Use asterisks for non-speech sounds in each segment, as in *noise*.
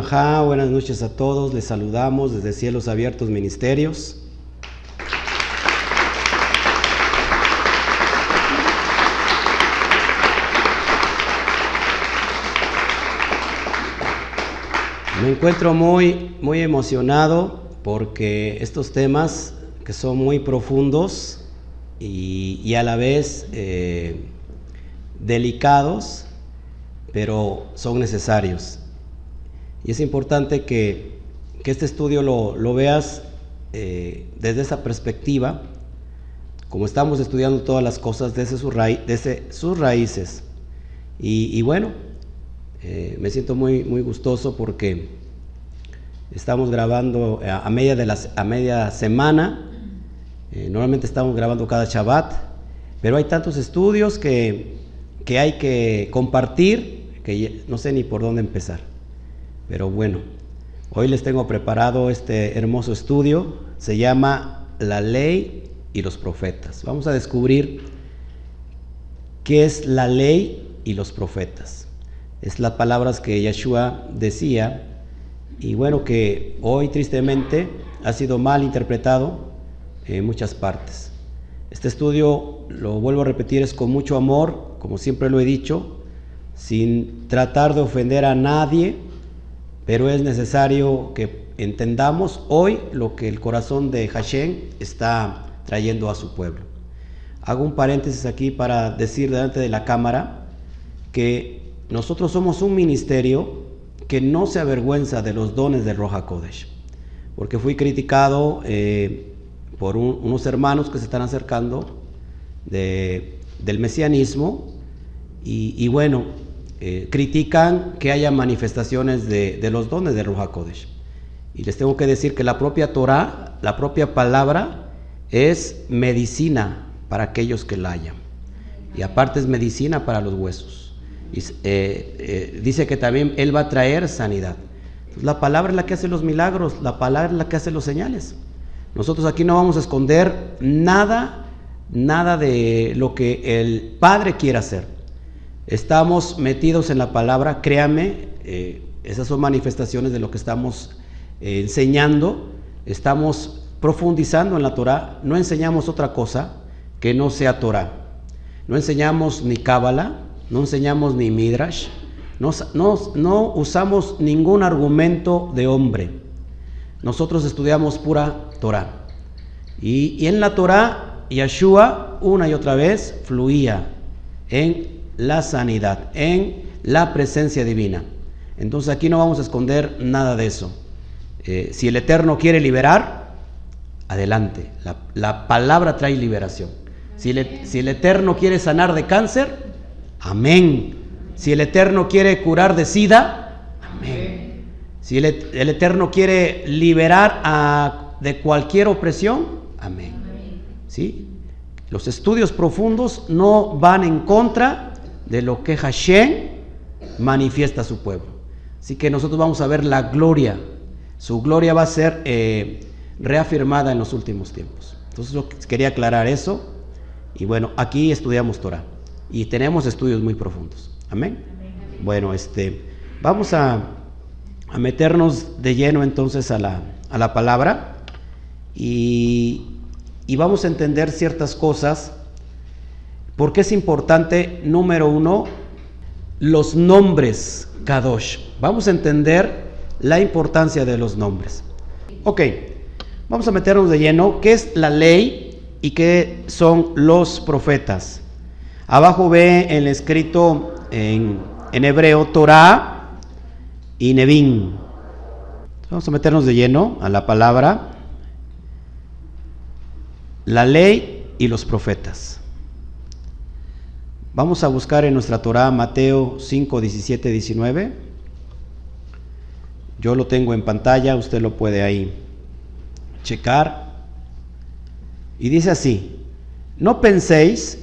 Buenas noches a todos. Les saludamos desde Cielos Abiertos Ministerios. Me encuentro muy, muy emocionado porque estos temas que son muy profundos y, a la vez eh, delicados, pero son necesarios. Y es importante que, este estudio lo, veas eh, desde esa perspectiva, como estamos estudiando todas las cosas desde, sus raíces. Y, bueno, eh, me siento muy, muy gustoso porque estamos grabando a, media, de a media semana, eh, normalmente estamos grabando cada Shabbat, pero hay tantos estudios que, que hay que compartir que no sé ni por dónde empezar. Pero bueno, hoy les tengo preparado este hermoso estudio, se llama La ley y los profetas. Vamos a descubrir qué es la ley y los profetas. Es las palabras que Yeshua decía y bueno que hoy tristemente ha sido mal interpretado en muchas partes. Este estudio, lo vuelvo a repetir, es con mucho amor, como siempre lo he dicho, sin tratar de ofender a nadie, pero es necesario que entendamos hoy lo que el corazón de Hashem está trayendo a su pueblo. Hago un paréntesis aquí para decir delante de la cámara que nosotros somos un ministerio que no se avergüenza de los dones de Roja Kodesh, porque fui criticado eh, por unos hermanos que se están acercando del mesianismo y bueno, eh, critican que haya manifestaciones de, los dones de Ruach Kodesh. Y les tengo que decir que la propia Torah, la propia palabra, es medicina para aquellos que la hayan. Y aparte es medicina para los huesos. Eh, eh, dice que también Él va a traer sanidad. la palabra es la que hace los milagros, la palabra es la que hace los señales. Nosotros aquí no vamos a esconder nada, nada de lo que el Padre quiere hacer. Estamos metidos en la palabra, créame, eh, esas son manifestaciones de lo que estamos eh, enseñando, estamos profundizando en la Torah, no enseñamos otra cosa que no sea Torah. No enseñamos ni Cábala, no enseñamos ni Midrash, no, no, usamos ningún argumento de hombre. Nosotros estudiamos pura Torah. Y, y en la Torah, Yeshua una y otra vez fluía en la sanidad, en la presencia divina. Entonces aquí no vamos a esconder nada de eso. Eh, si el Eterno quiere liberar, adelante. La, palabra trae liberación. Si, el Eterno quiere sanar de cáncer, amén. Si el Eterno quiere curar de sida, amén. Si el, Eterno quiere liberar de cualquier opresión, amén. ¿Sí? Los estudios profundos no van en contra de lo que Hashem manifiesta a su pueblo. Así que nosotros vamos a ver la gloria. Su gloria va a ser eh, reafirmada en los últimos tiempos. Entonces quería aclarar eso. Y bueno, aquí estudiamos Torah. Y tenemos estudios muy profundos. Amén. Bueno, este, vamos a, meternos de lleno entonces a la, a la palabra. Y, y vamos a entender ciertas cosas porque es importante, número uno, los nombres Kadosh. Vamos a entender la importancia de los nombres. Ok, vamos a meternos de lleno. ¿Qué es la ley y qué son los profetas? Abajo ve el escrito en, en hebreo Torah y Nevin. Vamos a meternos de lleno a la palabra. La ley y los profetas. Vamos a buscar en nuestra Torah Mateo 5, 17, 19. Yo lo tengo en pantalla, usted lo puede ahí checar. Y dice así, no penséis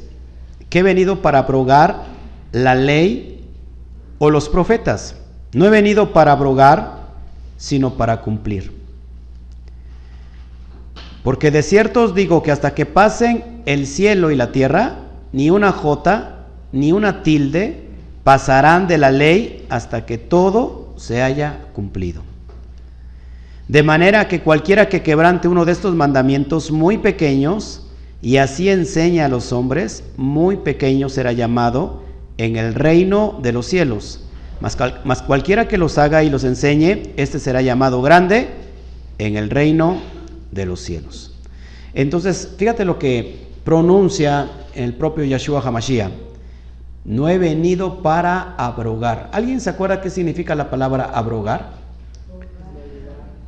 que he venido para abrogar la ley o los profetas. No he venido para abrogar, sino para cumplir. Porque de cierto os digo que hasta que pasen el cielo y la tierra, ni una jota ni una tilde pasarán de la ley hasta que todo se haya cumplido. De manera que cualquiera que quebrante uno de estos mandamientos muy pequeños y así enseña a los hombres, muy pequeño será llamado en el reino de los cielos. Mas, cualquiera que los haga y los enseñe, este será llamado grande en el reino de los cielos. Entonces, fíjate lo que pronuncia el propio Yeshua Hamashiach. No he venido para abrogar. ¿Alguien se acuerda qué significa la palabra abrogar?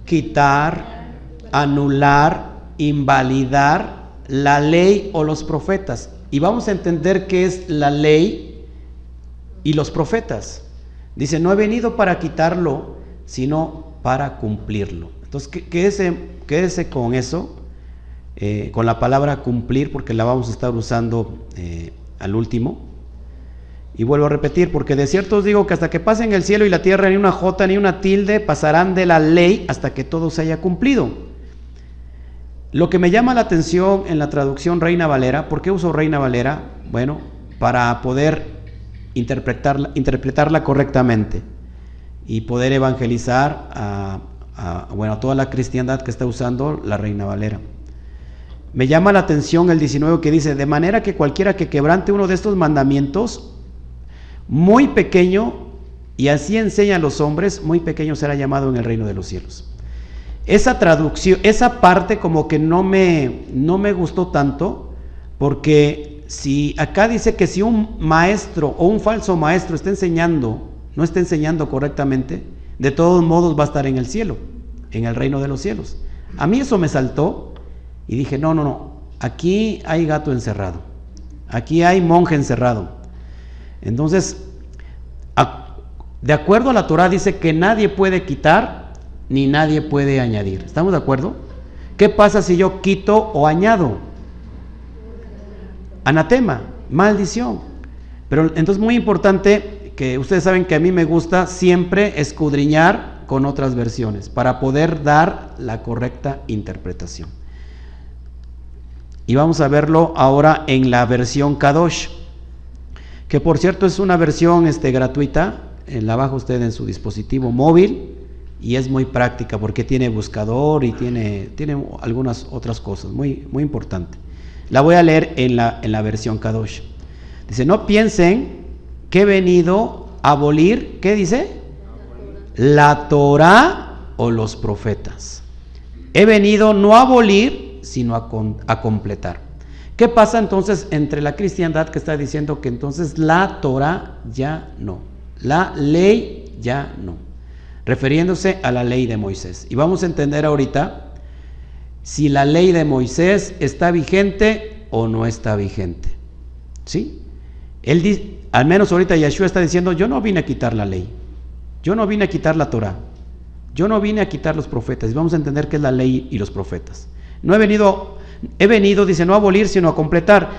Quitar, anular, invalidar la ley o los profetas. Y vamos a entender qué es la ley y los profetas. Dice, no he venido para quitarlo, sino para cumplirlo. Entonces, quédese, quédese con eso eh, con la palabra cumplir, porque la vamos a estar usando eh, al último. Y vuelvo a repetir, porque de cierto os digo que hasta que pasen el cielo y la tierra, ni una jota ni una tilde pasarán de la ley hasta que todo se haya cumplido. Lo que me llama la atención en la traducción Reina Valera, ¿por qué uso Reina Valera? Bueno, para poder interpretarla, interpretarla correctamente y poder evangelizar a, bueno, a toda la cristiandad que está usando la Reina Valera. Me llama la atención el 19 que dice, de manera que cualquiera que quebrante uno de estos mandamientos, muy pequeño, y así enseña a los hombres, muy pequeño será llamado en el reino de los cielos. Esa traducción, esa parte como que no me, no me gustó tanto, porque si acá dice que si un maestro o un falso maestro está enseñando, no está enseñando correctamente, de todos modos va a estar en el cielo, en el reino de los cielos. A mí eso me saltó y dije, no, no, no, aquí hay gato encerrado, aquí hay monje encerrado. Entonces, de acuerdo a la Torah dice que nadie puede quitar ni nadie puede añadir. ¿Estamos de acuerdo? ¿Qué pasa si yo quito o añado? Anatema, maldición. Pero entonces muy importante que ustedes saben que a mí me gusta siempre escudriñar con otras versiones para poder dar la correcta interpretación. Y vamos a verlo ahora en la versión Kadosh, que por cierto es una versión este, gratuita, la baja usted en su dispositivo móvil y es muy práctica porque tiene buscador y tiene, tiene algunas otras cosas, muy, muy importante. La voy a leer en la, en la versión Kadosh. Dice, no piensen que he venido a abolir, ¿qué dice? La Torah o los profetas. He venido no a abolir, sino a, completar. ¿Qué pasa entonces entre la cristiandad que está diciendo que entonces la Torah ya no, la ley ya no, refiriéndose a la ley de Moisés? Y vamos a entender ahorita si la ley de Moisés está vigente o no está vigente. ¿Sí? Él al menos ahorita Yeshua está diciendo, yo no vine a quitar la ley, yo no vine a quitar la Torah, yo no vine a quitar los profetas. Y vamos a entender qué es la ley y los profetas. No he venido, he venido, dice, no a abolir, sino a completar.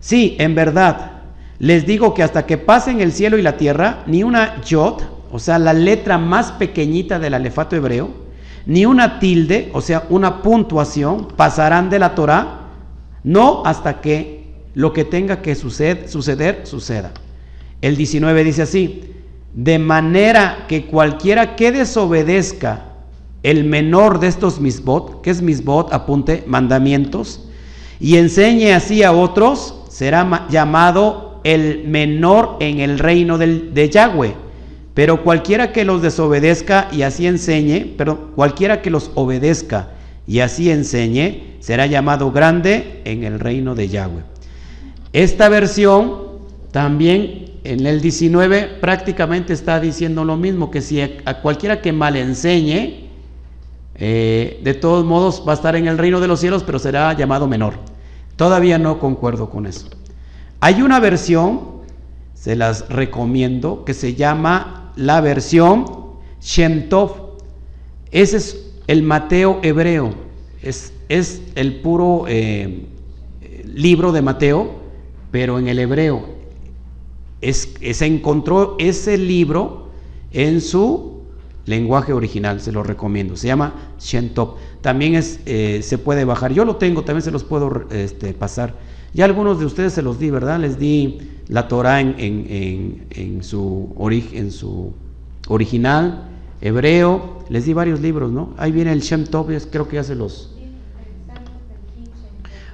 Sí, en verdad, les digo que hasta que pasen el cielo y la tierra, ni una yod, o sea, la letra más pequeñita del alefato hebreo, ni una tilde, o sea, una puntuación, pasarán de la Torah, no hasta que lo que tenga que suceder, suceda. El 19 dice así, de manera que cualquiera que desobedezca el menor de estos misbot, que es misbot, apunte, mandamientos, y enseñe así a otros, será llamado el menor en el reino de Yahweh. Pero cualquiera que los desobedezca y así enseñe, pero cualquiera que los obedezca y así enseñe, será llamado grande en el reino de Yahweh. Esta versión también en el 19 prácticamente está diciendo lo mismo, que si a cualquiera que mal enseñe, eh, de todos modos va a estar en el reino de los cielos, pero será llamado menor. Todavía no concuerdo con eso. Hay una versión, se las recomiendo, que se llama la versión Shem Ese es el Mateo hebreo, es, es el puro eh, libro de Mateo, pero en el hebreo. Es, se encontró ese libro en su lenguaje original, se lo recomiendo. Se llama Shentop. También es, eh, se puede bajar. Yo lo tengo, también se los puedo este, pasar. Ya algunos de ustedes se los di, ¿verdad? Les di la Torah en, en, en, su, en su original, hebreo, les di varios libros, ¿no? Ahí viene el Shem creo que ya se los...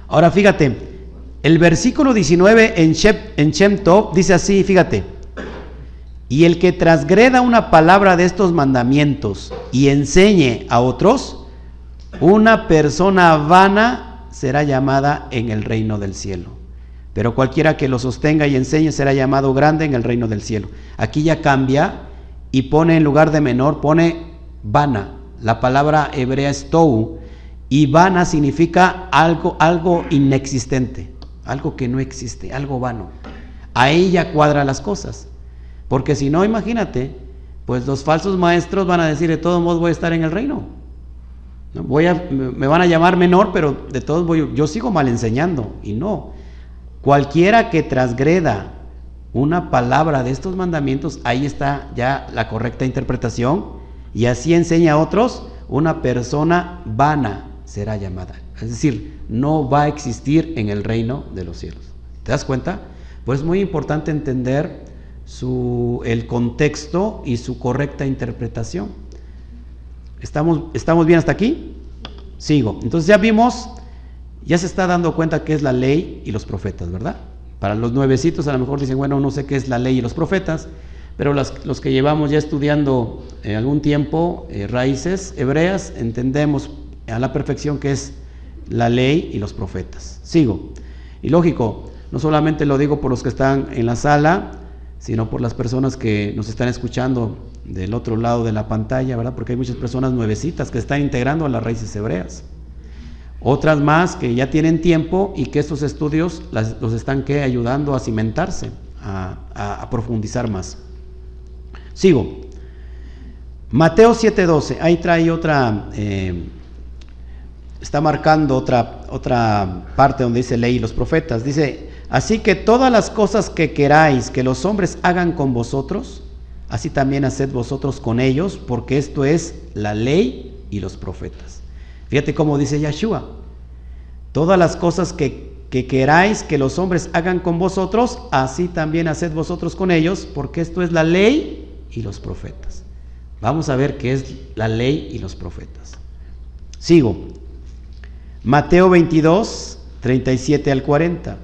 Ahora fíjate, el versículo 19 en Shem, en Shem dice así, fíjate, y el que transgreda una palabra de estos mandamientos y enseñe a otros, una persona vana será llamada en el reino del cielo. Pero cualquiera que lo sostenga y enseñe será llamado grande en el reino del cielo. Aquí ya cambia y pone en lugar de menor, pone vana. La palabra hebrea es tou. Y vana significa algo, algo inexistente, algo que no existe, algo vano. Ahí ya cuadra las cosas. Porque si no, imagínate, pues los falsos maestros van a decir, de todos modos voy a estar en el reino. Voy a, me van a llamar menor, pero de todos voy, yo sigo mal enseñando. Y no. Cualquiera que transgreda una palabra de estos mandamientos, ahí está ya la correcta interpretación. Y así enseña a otros, una persona vana será llamada. Es decir, no va a existir en el reino de los cielos. ¿Te das cuenta? Pues es muy importante entender su, el contexto y su correcta interpretación. ¿Estamos, ¿Estamos bien hasta aquí? Sigo. Entonces ya vimos, ya se está dando cuenta qué es la ley y los profetas, ¿verdad? Para los nuevecitos a lo mejor dicen, bueno, no sé qué es la ley y los profetas, pero los que llevamos ya estudiando eh, algún tiempo eh, raíces hebreas, entendemos a la perfección qué es la ley y los profetas. Sigo. Y lógico, no solamente lo digo por los que están en la sala, sino por las personas que nos están escuchando del otro lado de la pantalla, ¿verdad? Porque hay muchas personas nuevecitas que están integrando a las raíces hebreas. Otras más que ya tienen tiempo y que estos estudios los están ¿qué? ayudando a cimentarse, a, profundizar más. Sigo. Mateo 7:12, ahí trae otra, eh, está marcando otra, otra parte donde dice ley y los profetas. Dice, Así que todas las cosas que queráis que los hombres hagan con vosotros, así también haced vosotros con ellos, porque esto es la ley y los profetas. Fíjate cómo dice Yeshua. Todas las cosas que, que queráis que los hombres hagan con vosotros, así también haced vosotros con ellos, porque esto es la ley y los profetas. Vamos a ver qué es la ley y los profetas. Sigo. Mateo 22, 37 al 40.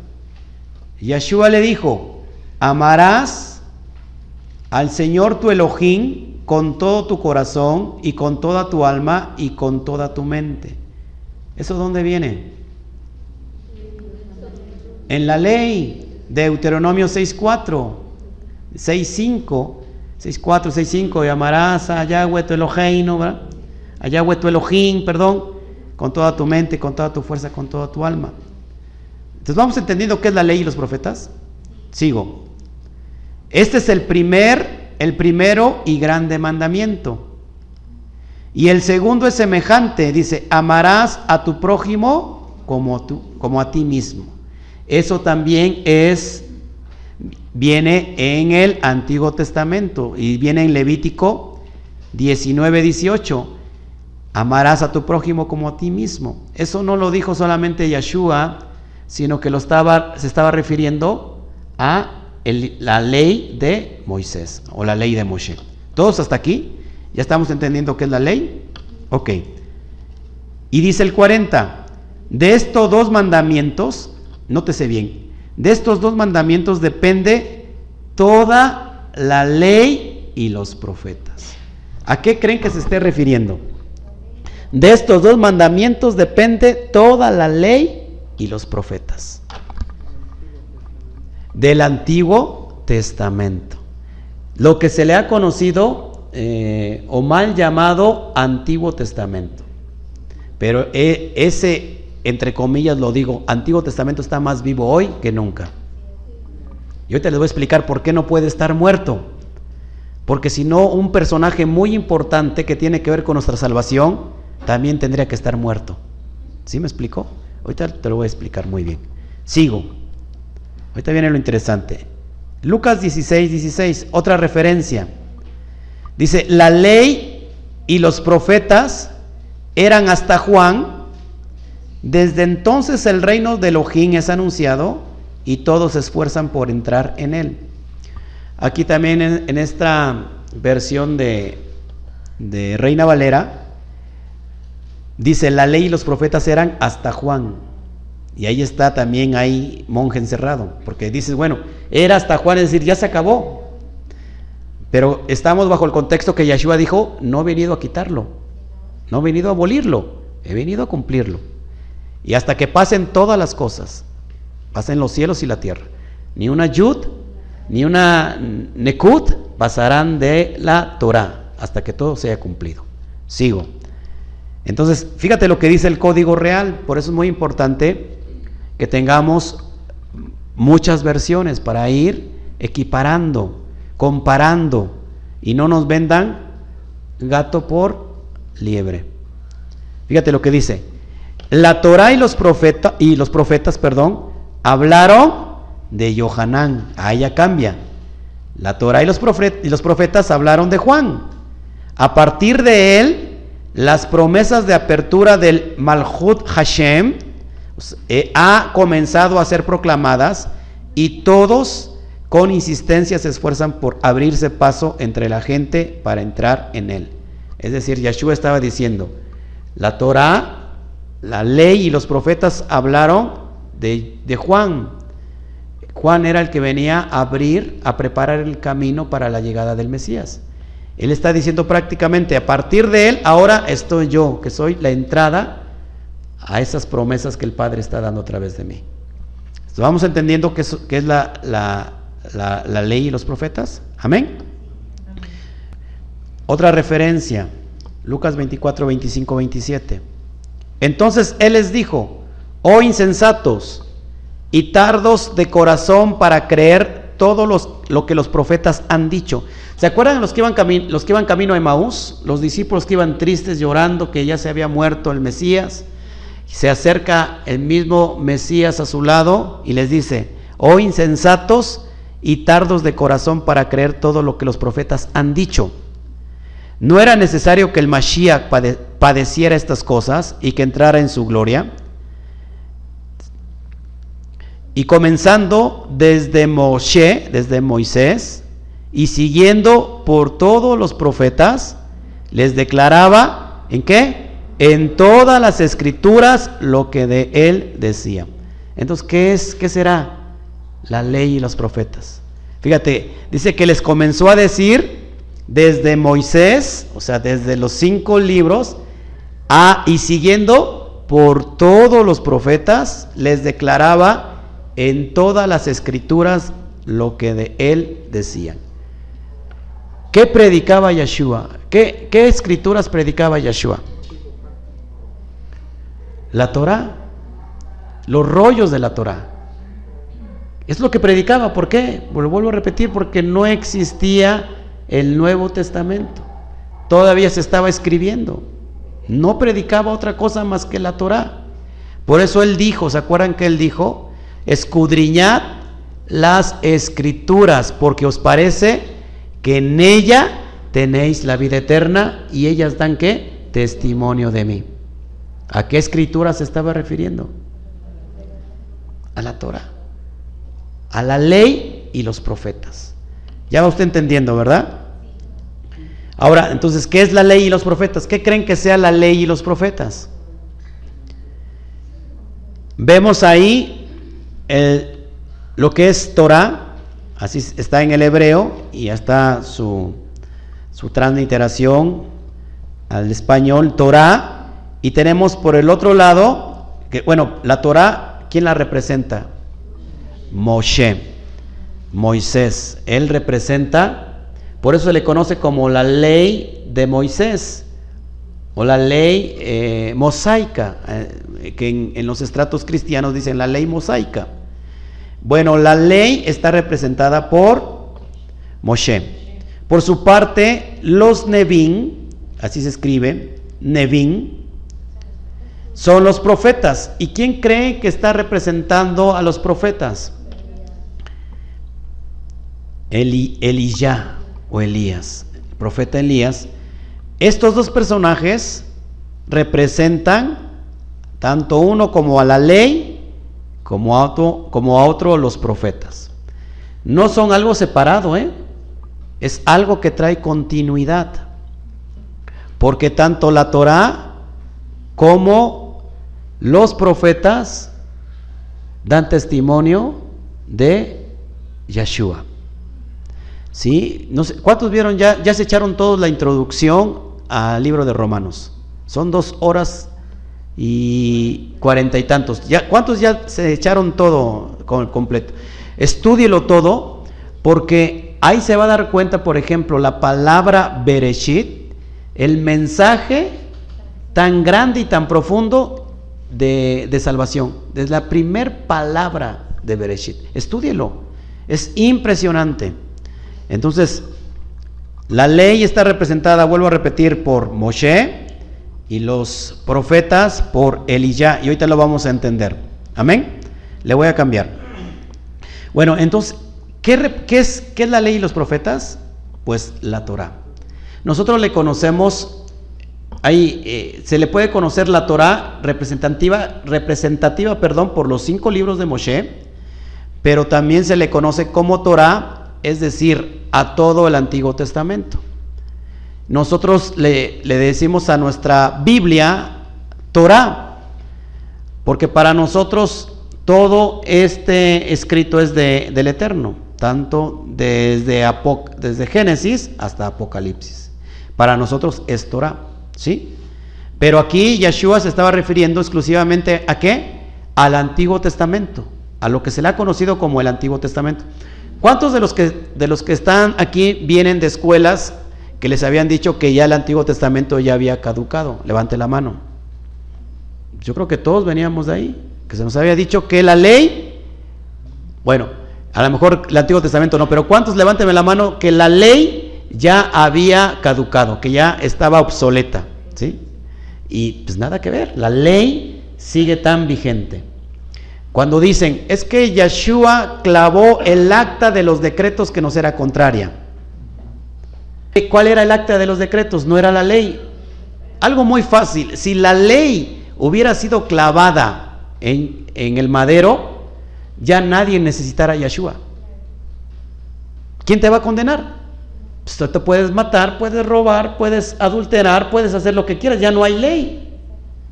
Yeshua le dijo, amarás al Señor tu Elohim con todo tu corazón y con toda tu alma y con toda tu mente. ¿Eso dónde viene? En la ley, Deuteronomio 6.4, 6.5, 6.4, 6.5, y amarás a Yahweh tu Elohim, a Yahweh tu Elohim, perdón, con toda tu mente, con toda tu fuerza, con toda tu alma. Entonces vamos entendiendo qué es la ley y los profetas. Sigo. Este es el primer, el primero y grande mandamiento. Y el segundo es semejante, dice, amarás a tu prójimo como, tú, como a ti mismo. Eso también es, viene en el Antiguo Testamento y viene en Levítico 19, 18. Amarás a tu prójimo como a ti mismo. Eso no lo dijo solamente Yeshua, sino que lo estaba, se estaba refiriendo a la ley de Moisés o la ley de Moshe. ¿Todos hasta aquí? ¿Ya estamos entendiendo qué es la ley? Ok. Y dice el 40, de estos dos mandamientos, nótese bien, de estos dos mandamientos depende toda la ley y los profetas. ¿A qué creen que se esté refiriendo? De estos dos mandamientos depende toda la ley y los profetas. Del Antiguo Testamento. Lo que se le ha conocido eh, o mal llamado Antiguo Testamento. Pero eh, ese, entre comillas lo digo, Antiguo Testamento está más vivo hoy que nunca. Y ahorita les voy a explicar por qué no puede estar muerto. Porque si no, un personaje muy importante que tiene que ver con nuestra salvación también tendría que estar muerto. ¿Sí me explicó? Ahorita te lo voy a explicar muy bien. Sigo. Ahorita viene lo interesante. Lucas 16, 16, otra referencia. Dice, la ley y los profetas eran hasta Juan. Desde entonces el reino de Elohim es anunciado y todos se esfuerzan por entrar en él. Aquí también en, esta versión de, de Reina Valera, dice, la ley y los profetas eran hasta Juan. Y ahí está también ahí monje encerrado, porque dices, bueno, era hasta Juan, es decir, ya se acabó. Pero estamos bajo el contexto que Yeshua dijo, no he venido a quitarlo, no he venido a abolirlo, he venido a cumplirlo. Y hasta que pasen todas las cosas, pasen los cielos y la tierra, ni una yud, ni una nekut pasarán de la Torah hasta que todo sea cumplido. Sigo. Entonces, fíjate lo que dice el código real, por eso es muy importante que tengamos muchas versiones para ir equiparando, comparando y no nos vendan gato por liebre. Fíjate lo que dice. La Torah y los profetas y los profetas, perdón, hablaron de Johanán. Ahí ya cambia. La Torah y los, y los profetas hablaron de Juan. A partir de él, las promesas de apertura del Malhut Hashem eh, ha comenzado a ser proclamadas y todos con insistencia se esfuerzan por abrirse paso entre la gente para entrar en él. Es decir, Yeshua estaba diciendo, la Torah, la ley y los profetas hablaron de Juan. Juan era el que venía a abrir, a preparar el camino para la llegada del Mesías. Él está diciendo prácticamente, a partir de él, ahora estoy yo, que soy la entrada a esas promesas que el Padre está dando a través de mí. Vamos entendiendo qué es, la, ley y los profetas. Amén. Otra referencia, Lucas 24, 25, 27. Entonces Él les dijo, oh insensatos y tardos de corazón para creer todo lo que los profetas han dicho. ¿Se acuerdan los que, iban los que iban camino a Emaús? Los discípulos que iban tristes llorando que ya se había muerto el Mesías. Se acerca el mismo Mesías a su lado y les dice, oh insensatos y tardos de corazón para creer todo lo que los profetas han dicho. ¿No era necesario que el Mashiach padeciera estas cosas y que entrara en su gloria? Y comenzando desde Moshe, desde Moisés, y siguiendo por todos los profetas, les declaraba, ¿en qué? en todas las escrituras lo que de él decía. Entonces, ¿qué es? ¿Qué será? La ley y los profetas. Fíjate, dice que les comenzó a decir desde Moisés, o sea, desde los cinco libros, a, y siguiendo por todos los profetas, les declaraba en todas las escrituras lo que de él decían. ¿Qué predicaba Yeshua? ¿Qué, escrituras predicaba Yeshua? la Torah, los rollos de la Torah. Es lo que predicaba, ¿por qué? Lo vuelvo a repetir, porque no existía el Nuevo Testamento. Todavía se estaba escribiendo. No predicaba otra cosa más que la Torah. Por eso él dijo, ¿se acuerdan que él dijo? Escudriñad las escrituras, porque os parece que en ella tenéis la vida eterna y ellas dan qué? Testimonio de mí. ¿A qué escritura se estaba refiriendo? A la Torah, a la ley y los profetas. Ya va usted entendiendo, ¿verdad? Ahora, entonces, ¿qué es la ley y los profetas? ¿Qué creen que sea la ley y los profetas? Vemos ahí lo que es Torah, así está en el hebreo y ya está su, su transliteración al español, Torah y tenemos por el otro lado, bueno, la Torah, ¿quién la representa? Moshe, Moisés. Él representa, por eso se le conoce como la ley de Moisés o la ley eh, mosaica, eh, que en, en, los estratos cristianos dicen la ley mosaica. Bueno, la ley está representada por Moshe. Por su parte, los Nevin, así se escribe, Nevin, son los profetas. ¿Y quién cree que está representando a los profetas? Eli, o Elías, el profeta Elías. Estos dos personajes representan tanto uno como a la ley, como a otro, como a otro los profetas. No son algo separado, ¿eh? es algo que trae continuidad. porque tanto la Torá como los profetas dan testimonio de Yeshua. ¿Sí? No sé, ¿Cuántos vieron ya? Ya se echaron todos la introducción al libro de Romanos. Son dos horas y cuarenta y tantos. ¿Ya, ¿Cuántos ya se echaron todo completo? Estúdielo todo porque ahí se va a dar cuenta, por ejemplo, la palabra Bereshit, el mensaje tan grande y tan profundo de, de salvación. Es la primer palabra de Bereshit. Estúdielo. Es impresionante. Entonces, la ley está representada, vuelvo a repetir, por Moshe y los profetas por Eliyah. Y ahorita lo vamos a entender. Amén. Le voy a cambiar. Bueno, entonces, ¿qué, es, qué es la ley y los profetas? Pues la Torah. Nosotros le conocemos, ahí eh, se le puede conocer la Torah representativa, representativa perdón, por los cinco libros de Moshe, pero también se le conoce como Torah es decir, a todo el Antiguo Testamento. Nosotros le, decimos a nuestra Biblia Torah, porque para nosotros todo este escrito es de, del Eterno, tanto desde, desde Génesis hasta Apocalipsis. Para nosotros es Torah, ¿sí? Pero aquí Yeshua se estaba refiriendo exclusivamente a qué? Al Antiguo Testamento, a lo que se le ha conocido como el Antiguo Testamento. ¿Cuántos de los, que, de los que están aquí vienen de escuelas que les habían dicho que ya el Antiguo Testamento ya había caducado? Levante la mano. Yo creo que todos veníamos de ahí, que se nos había dicho que la ley, bueno, a lo mejor el Antiguo Testamento no, pero ¿cuántos levánteme la mano que la ley ya había caducado, que ya estaba obsoleta? ¿Sí? Y pues nada que ver, la ley sigue tan vigente. Cuando dicen, es que Yeshua clavó el acta de los decretos que nos era contraria. ¿Cuál era el acta de los decretos? No era la ley. Algo muy fácil. Si la ley hubiera sido clavada en, el madero, ya nadie necesitara a Yeshua. ¿Quién te va a condenar? Pues tú te puedes matar, puedes robar, puedes adulterar, puedes hacer lo que quieras. Ya no hay ley.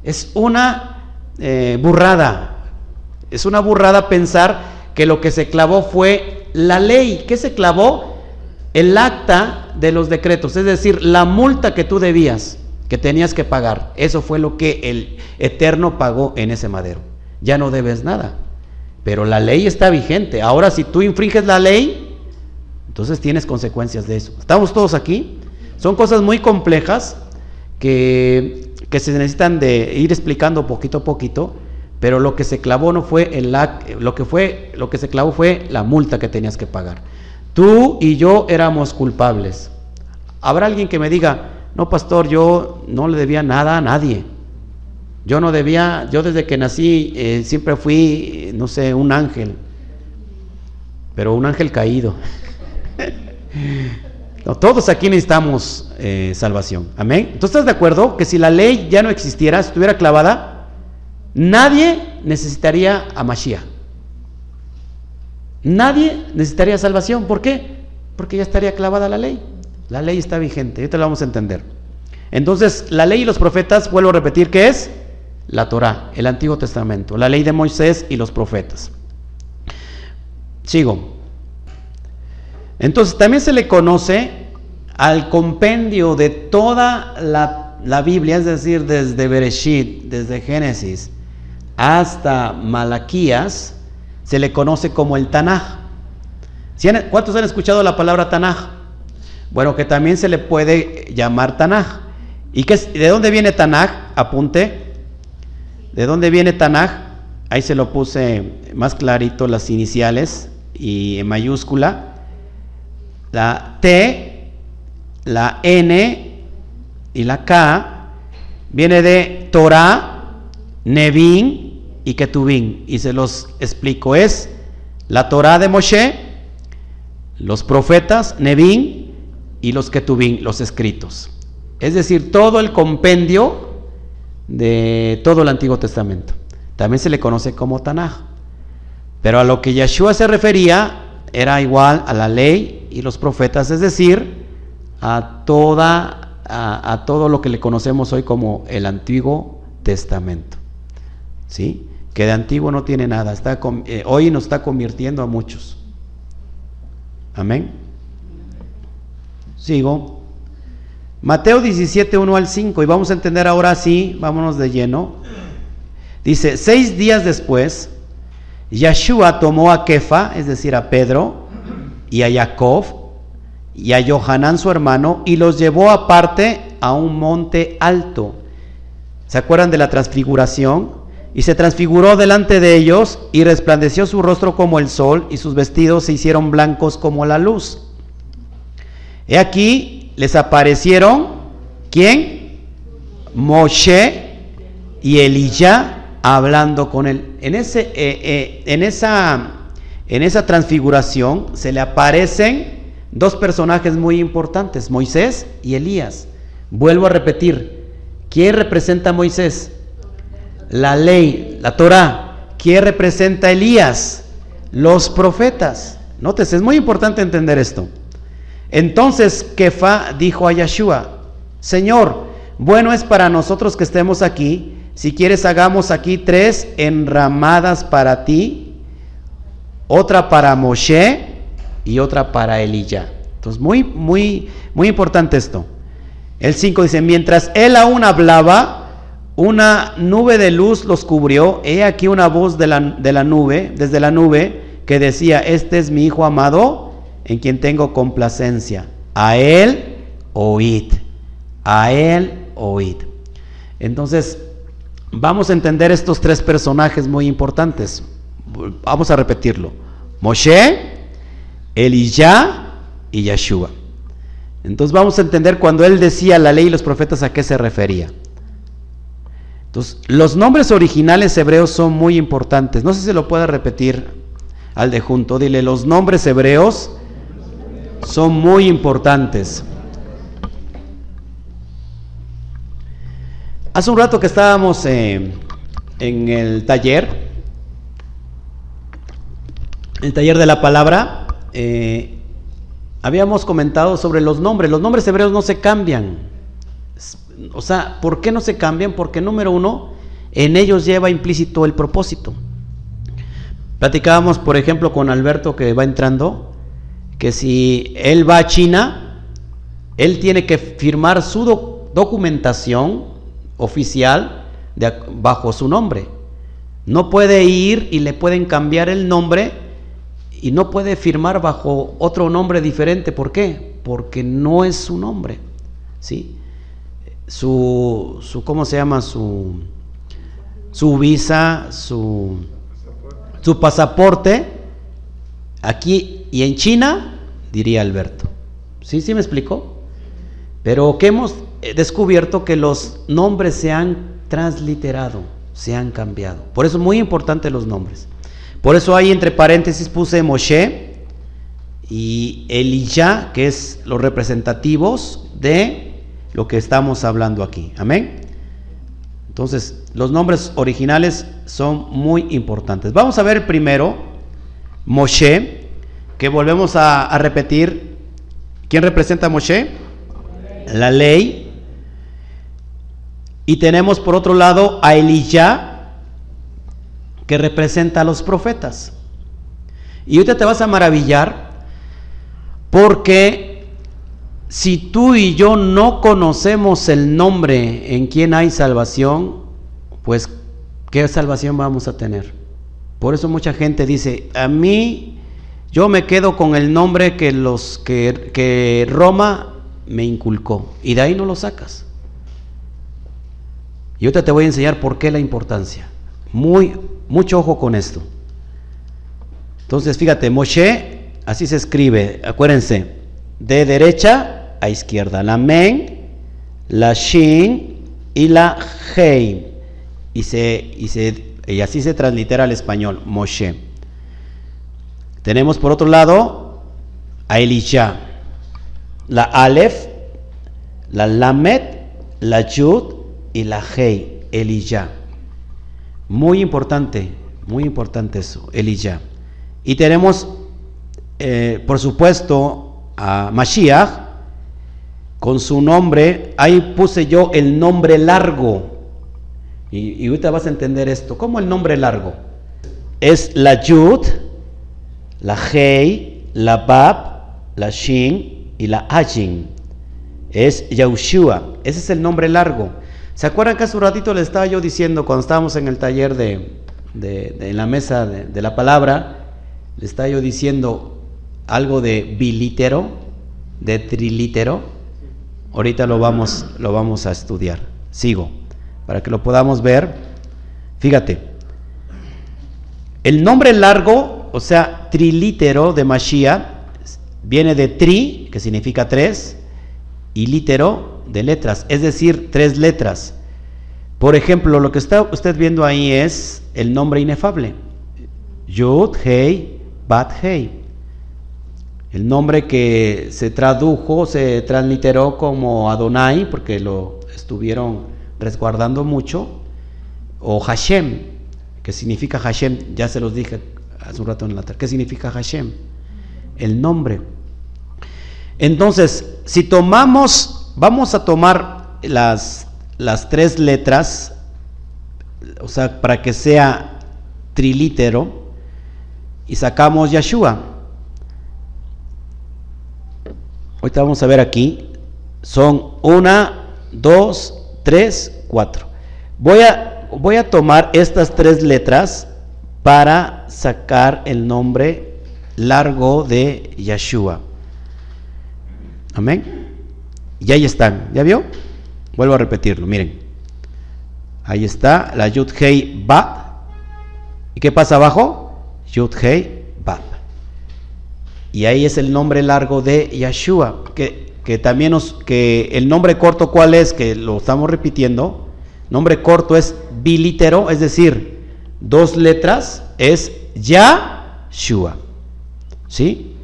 Es una eh, burrada. Es una burrada pensar que lo que se clavó fue la ley. ¿Qué se clavó? El acta de los decretos, es decir, la multa que tú debías, que tenías que pagar. Eso fue lo que el Eterno pagó en ese madero. Ya no debes nada. Pero la ley está vigente. Ahora, si tú infringes la ley, entonces tienes consecuencias de eso. ¿Estamos todos aquí? Son cosas muy complejas que, que se necesitan de ir explicando poquito a poquito pero lo que se clavó no fue el lo que fue, lo que se clavó fue la multa que tenías que pagar. Tú y yo éramos culpables. Habrá alguien que me diga, no pastor, yo no le debía nada a nadie. Yo no debía, yo desde que nací eh, siempre fui, no sé, un ángel, pero un ángel caído. *laughs* todos aquí necesitamos eh, salvación. Amén. ¿Tú estás de acuerdo que si la ley ya no existiera, estuviera clavada, Nadie necesitaría a Mashiach. Nadie necesitaría salvación. ¿Por qué? Porque ya estaría clavada la ley. La ley está vigente. Ahorita lo vamos a entender. Entonces, la ley y los profetas, vuelvo a repetir, ¿qué es? La Torah, el Antiguo Testamento, la ley de Moisés y los profetas. Sigo. Entonces, también se le conoce al compendio de toda la, la Biblia, es decir, desde Bereshit, desde Génesis, hasta Malaquías se le conoce como el Tanaj. ¿Cuántos han escuchado la palabra Tanaj? Bueno, que también se le puede llamar Tanaj. ¿Y de dónde viene Tanaj? Apunte. ¿De dónde viene Tanaj? Ahí se lo puse más clarito las iniciales y en mayúscula. La T, la N y la K viene de Torah, Nevin y Ketubín. Y se los explico. Es la Torah de Moshe, los profetas, Nevin y los Ketubín, los escritos. Es decir, todo el compendio de todo el Antiguo Testamento. También se le conoce como Tanaj. Pero a lo que Yeshua se refería era igual a la ley y los profetas, es decir, a toda a, todo lo que le conocemos hoy como el Antiguo Testamento. ¿Sí? Que de antiguo no tiene nada. Está, eh, hoy nos está convirtiendo a muchos. Amén. Sigo. Mateo 17, 1 al 5. Y vamos a entender ahora sí, vámonos de lleno. Dice, seis días después, Yeshua tomó a Kefa, es decir, a Pedro, y a Jacob, y a Johanán su hermano, y los llevó aparte a un monte alto. ¿Se acuerdan de la transfiguración? Y se transfiguró delante de ellos, y resplandeció su rostro como el sol, y sus vestidos se hicieron blancos como la luz. He aquí, les aparecieron, ¿quién? Moshe y Elías hablando con él. En, ese, eh, eh, en, esa, en esa transfiguración se le aparecen dos personajes muy importantes, Moisés y Elías. Vuelvo a repetir, ¿quién representa a Moisés? La ley, la Torah. ¿Quién representa Elías? Los profetas. Nótese, es muy importante entender esto. Entonces Kefa dijo a Yeshua, Señor, bueno es para nosotros que estemos aquí si quieres, hagamos aquí tres enramadas para ti, otra para Moshe y otra para Elías. Entonces, muy, muy, muy importante esto. El 5 dice, mientras él aún hablaba, una nube de luz los cubrió. He aquí una voz de la, de la nube, desde la nube, que decía, este es mi hijo amado, en quien tengo complacencia. A él oíd. A él oíd. Entonces, vamos a entender estos tres personajes muy importantes. Vamos a repetirlo. Moshe, Elijah y Yeshua. Entonces vamos a entender cuando él decía la ley y los profetas a qué se refería. Entonces, los nombres originales hebreos son muy importantes. No sé si lo puede repetir al de junto. Dile, los nombres hebreos son muy importantes. Hace un rato que estábamos eh, en el taller, el taller de la palabra, eh, habíamos comentado sobre los nombres. Los nombres hebreos no se cambian. O sea, ¿por qué no se cambian? Porque número uno, en ellos lleva implícito el propósito. Platicábamos, por ejemplo, con Alberto que va entrando, que si él va a China, él tiene que firmar su documentación oficial bajo su nombre. No puede ir y le pueden cambiar el nombre y no puede firmar bajo otro nombre diferente. ¿Por qué? Porque no es su nombre. ¿sí? Su, su ¿cómo se llama? Su, su visa, su, su pasaporte, aquí y en China, diría Alberto. ¿Sí? ¿Sí me explicó? Pero ¿qué hemos He descubierto que los nombres se han transliterado, se han cambiado. Por eso es muy importante los nombres. Por eso ahí entre paréntesis puse Moshe y Elijah, que es los representativos de lo que estamos hablando aquí. Amén. Entonces, los nombres originales son muy importantes. Vamos a ver primero Moshe, que volvemos a, repetir. ¿Quién representa a Moshe? La ley. Y tenemos por otro lado a Elías, que representa a los profetas. Y ahorita te vas a maravillar porque si tú y yo no conocemos el nombre en quien hay salvación, pues ¿qué salvación vamos a tener? Por eso mucha gente dice, a mí yo me quedo con el nombre que los que, que Roma me inculcó y de ahí no lo sacas. Y ahorita te voy a enseñar por qué la importancia. Muy, mucho ojo con esto. Entonces, fíjate, Moshe, así se escribe, acuérdense, de derecha a izquierda, la men, la shin y la hei. Y, se, y, así se translitera al español, Moshe. Tenemos por otro lado a Elisha, la alef, la lamet, la yud y la Hei, Eliyah. Muy importante, muy importante eso, Eliyah. Y tenemos, eh, por supuesto, a Mashiach, con su nombre, ahí puse yo el nombre largo. Y, y ahorita vas a entender esto. ¿Cómo el nombre largo? Es la Yud, la Hei, la Bab, la Shin y la Ajin. Es Yahushua. Ese es el nombre largo. ¿Se acuerdan que hace un ratito le estaba yo diciendo cuando estábamos en el taller de, de, la mesa de, de, la palabra? Le estaba yo diciendo algo de bilítero, de trilítero. Ahorita lo vamos, lo vamos a estudiar. Sigo, para que lo podamos ver. Fíjate, el nombre largo, o sea, trilítero de Mashiach, viene de tri, que significa tres, y lítero de letras, es decir, tres letras. Por ejemplo, lo que está usted viendo ahí es el nombre inefable. Yud, Hei, Bat, Hei. El nombre que se tradujo, se transliteró como Adonai, porque lo estuvieron resguardando mucho, o Hashem, que significa Hashem, ya se los dije hace un rato en la tarde. ¿Qué significa Hashem? El nombre. Entonces, si tomamos, vamos a tomar las, las tres letras, o sea, para que sea trilítero, y sacamos Yeshua. Ahorita vamos a ver aquí, son una, dos, tres, cuatro. Voy a, voy a tomar estas tres letras para sacar el nombre largo de Yeshua. Amén. Y ahí están. ¿Ya vio? Vuelvo a repetirlo. Miren. Ahí está la Yud Hei Ba. ¿Y qué pasa abajo? Yud Hei. Y ahí es el nombre largo de Yeshua. Que, que también nos. Que el nombre corto, ¿cuál es? Que lo estamos repitiendo. Nombre corto es bilítero, es decir, dos letras es Yahshua. ¿Sí?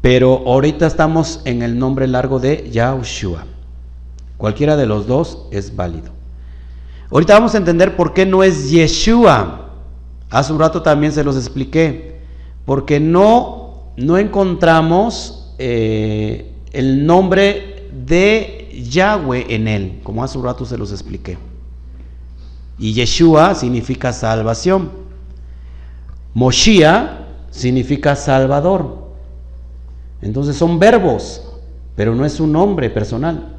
Pero ahorita estamos en el nombre largo de Yahushua. Cualquiera de los dos es válido. Ahorita vamos a entender por qué no es Yeshua. Hace un rato también se los expliqué. Porque no, no encontramos eh, el nombre de Yahweh en él, como hace un rato se los expliqué. Y Yeshua significa salvación. Moshia significa salvador. Entonces son verbos, pero no es un nombre personal.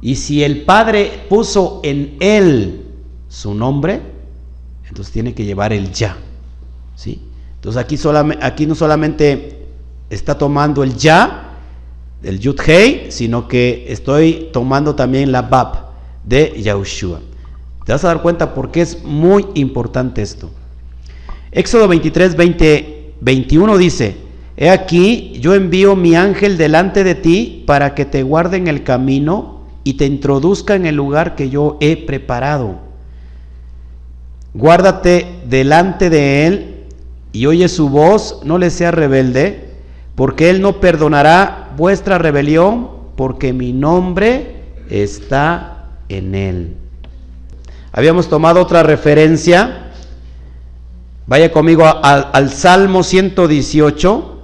Y si el Padre puso en él su nombre, entonces tiene que llevar el ya. ¿sí? Entonces aquí, no solamente está tomando el ya, el yud hei, sino que estoy tomando también la bab de Yahushua. Te vas a dar cuenta porque es muy importante esto. Éxodo 23, 20, 21 dice, He aquí, yo envío mi ángel delante de ti para que te guarde en el camino y te introduzca en el lugar que yo he preparado. Guárdate delante de él y oye su voz, no le sea rebelde, porque él no perdonará vuestra rebelión, porque mi nombre está en él. Habíamos tomado otra referencia. Vaya conmigo al, al Salmo 118.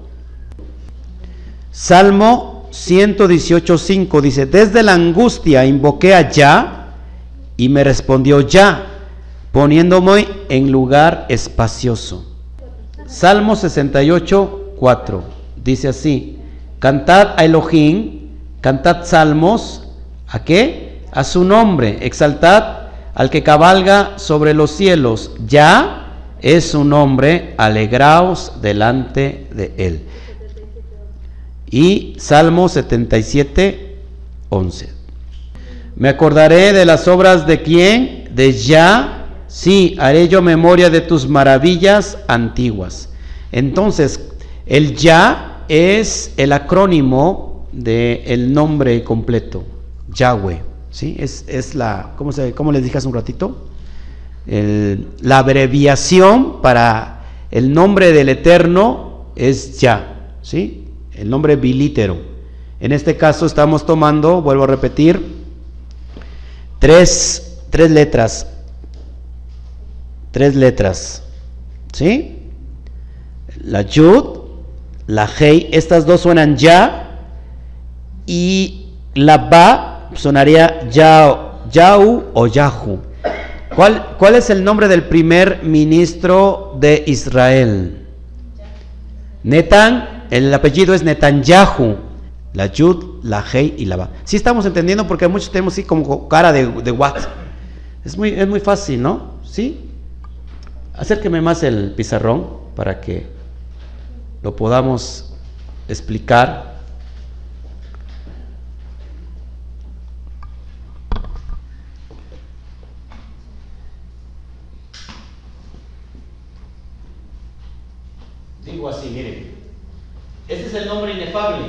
Salmo 118.5 dice, desde la angustia invoqué a Ya y me respondió Ya, poniéndome en lugar espacioso. Salmo 68.4 dice así, cantad a Elohim, cantad salmos, ¿a qué? A su nombre, exaltad al que cabalga sobre los cielos, ya es su nombre, alegraos delante de él. Y Salmo 77, 11. Me acordaré de las obras de quién? De Ya. Sí, haré yo memoria de tus maravillas antiguas. Entonces, el Ya es el acrónimo del el nombre completo, Yahweh. ¿sí? Es, es la, ¿cómo, se, ¿cómo les dije hace un ratito? la abreviación para el nombre del Eterno es Ya. ¿sí? el nombre bilítero. En este caso estamos tomando, vuelvo a repetir, tres, tres letras. Tres letras. ¿Sí? La Yud, la Hei, estas dos suenan ya. y la ba sonaría Yau o Yahu. ¿Cuál, ¿Cuál es el nombre del primer ministro de Israel? Netan, el apellido es Netanyahu. La Yud, la Hei y la Ba. Sí estamos entendiendo porque muchos tenemos así como cara de, de what. Es muy, es muy fácil, ¿no? ¿Sí? Acérqueme más el pizarrón para que lo podamos explicar. Digo así, miren. Este es el nombre inefable.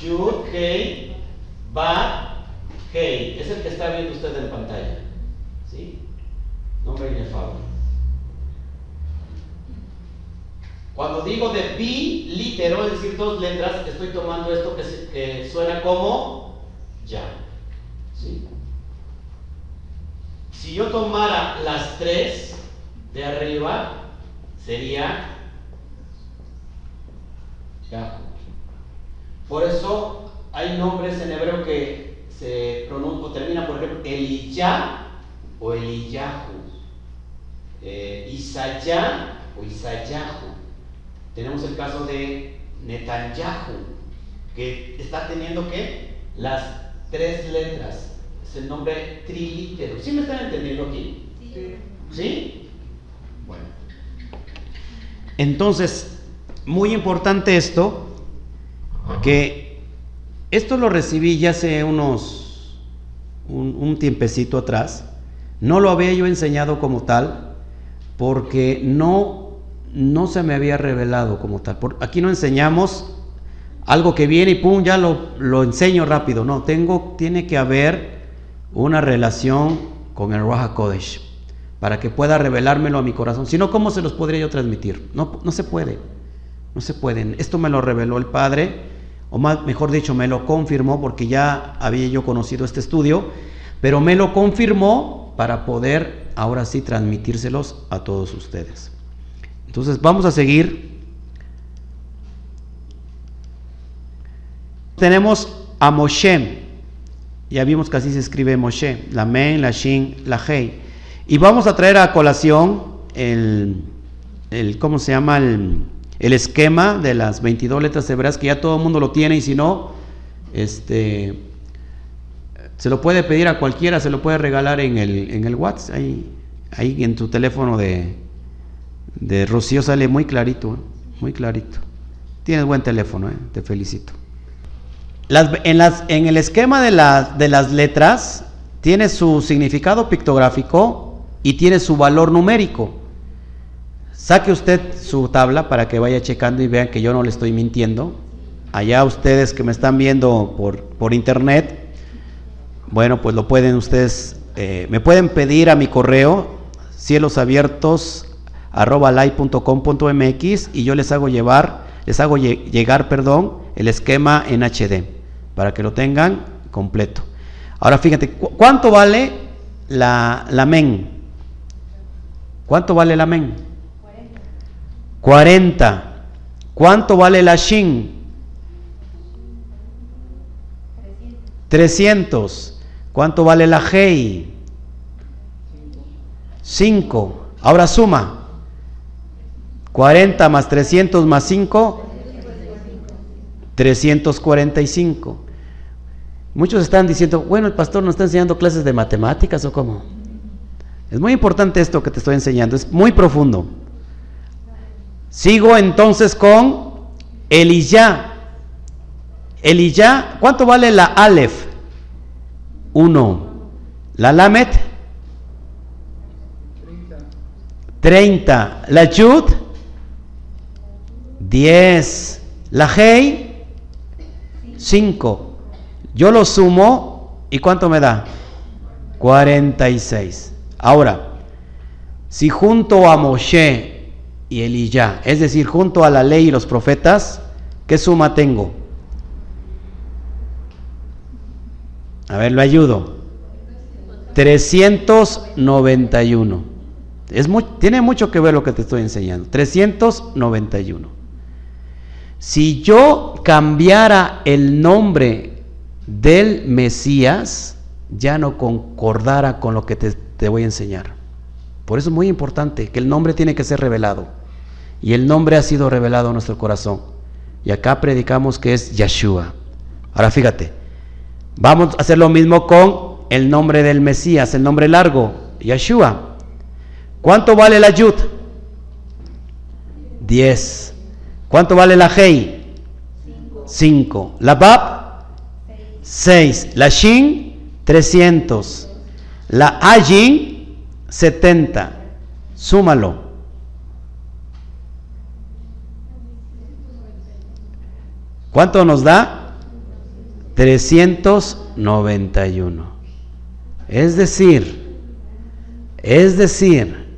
Yud, Hei, Ba, Hei. Es el que está viendo usted en pantalla. ¿Sí? Nombre inefable. Cuando digo de bilítero, es decir, dos letras, estoy tomando esto que, suena como ya. ¿Sí? Si yo tomara las tres de arriba, sería ya. Por eso hay nombres en hebreo que se pronuncian o terminan, por ejemplo, Eliyah o Eliyahu, eh, Isayah o Isayahu. Tenemos el caso de Netanyahu, que está teniendo que las tres letras. Es el nombre trilítero. ¿Sí me están entendiendo aquí? Sí. ¿Sí? Bueno. Entonces, muy importante esto, que esto lo recibí ya hace unos, un, un tiempecito atrás. No lo había yo enseñado como tal, porque no no se me había revelado como tal. Por, aquí no enseñamos algo que viene y pum, ya lo, lo, enseño rápido. No, tengo, tiene que haber una relación con el Raja Kodesh para que pueda revelármelo a mi corazón. Si no, ¿cómo se los podría yo transmitir? No, no se puede. No se pueden. Esto me lo reveló el Padre, o más, mejor dicho, me lo confirmó porque ya había yo conocido este estudio, pero me lo confirmó para poder ahora sí transmitírselos a todos ustedes. Entonces vamos a seguir. Tenemos a Moshe. Ya vimos que así se escribe Moshe. La Men, la Shin, la Hei. Y vamos a traer a colación el, el ¿cómo se llama? El, el, esquema de las 22 letras hebreas que ya todo el mundo lo tiene y si no, este, se lo puede pedir a cualquiera, se lo puede regalar en el, en el WhatsApp, ahí, ahí en tu teléfono de, de Rocío sale muy clarito, ¿eh? muy clarito. Tienes buen teléfono, ¿eh? te felicito. en, las, en, el esquema de, de las letras tiene su significado pictográfico y tiene su valor numérico. Saque usted su tabla para que vaya checando y vean que yo no le estoy mintiendo. Allá ustedes que me están viendo por, por internet, bueno, pues lo pueden ustedes, eh, me pueden pedir a mi correo, cielos abiertos arroba live.com.mx y yo les hago llevar, les hago llegar, perdón, el esquema en HD para que lo tengan completo. Ahora fíjate, ¿cuánto vale la, la men? ¿Cuánto vale la men? 40. ¿Cuánto vale la shin? 300. ¿Cuánto vale la hei? 5. Ahora suma. 40 más 300 más 5, 345. Muchos están diciendo, bueno, el pastor nos está enseñando clases de matemáticas o cómo. Es muy importante esto que te estoy enseñando, es muy profundo. Sigo entonces con Eliyah. Eliyah, ¿cuánto vale la Aleph? 1. La Lamet 30. La Yud 10. La Hei, 5. Yo lo sumo y ¿cuánto me da? 46. Ahora, si junto a Moshe y Eliyah, es decir, junto a la ley y los profetas, ¿qué suma tengo? A ver, lo ayudo. 391. Es tiene mucho que ver lo que te estoy enseñando. 391. Si yo cambiara el nombre del Mesías, ya no concordara con lo que te, te voy a enseñar. Por eso es muy importante que el nombre tiene que ser revelado. Y el nombre ha sido revelado a nuestro corazón. Y acá predicamos que es Yeshua. Ahora fíjate, vamos a hacer lo mismo con el nombre del Mesías, el nombre largo, Yeshua. ¿Cuánto vale la Yud? 10. ¿Cuánto vale la Hei? 5. La Bab? 6. La Shin? 300. La Ajin? 70. Súmalo. ¿Cuánto nos da? 391. Es decir, es decir,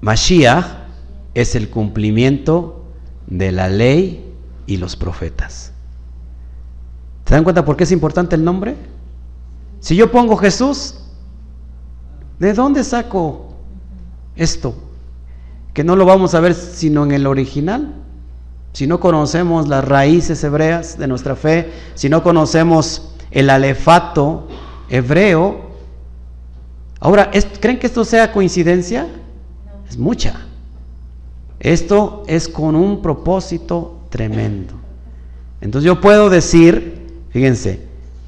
Mashiach es el cumplimiento de la ley y los profetas. ¿Se dan cuenta por qué es importante el nombre? Si yo pongo Jesús, ¿de dónde saco esto? Que no lo vamos a ver sino en el original. Si no conocemos las raíces hebreas de nuestra fe, si no conocemos el alefato hebreo, ahora, ¿creen que esto sea coincidencia? Es mucha. Esto es con un propósito tremendo. Entonces yo puedo decir, fíjense,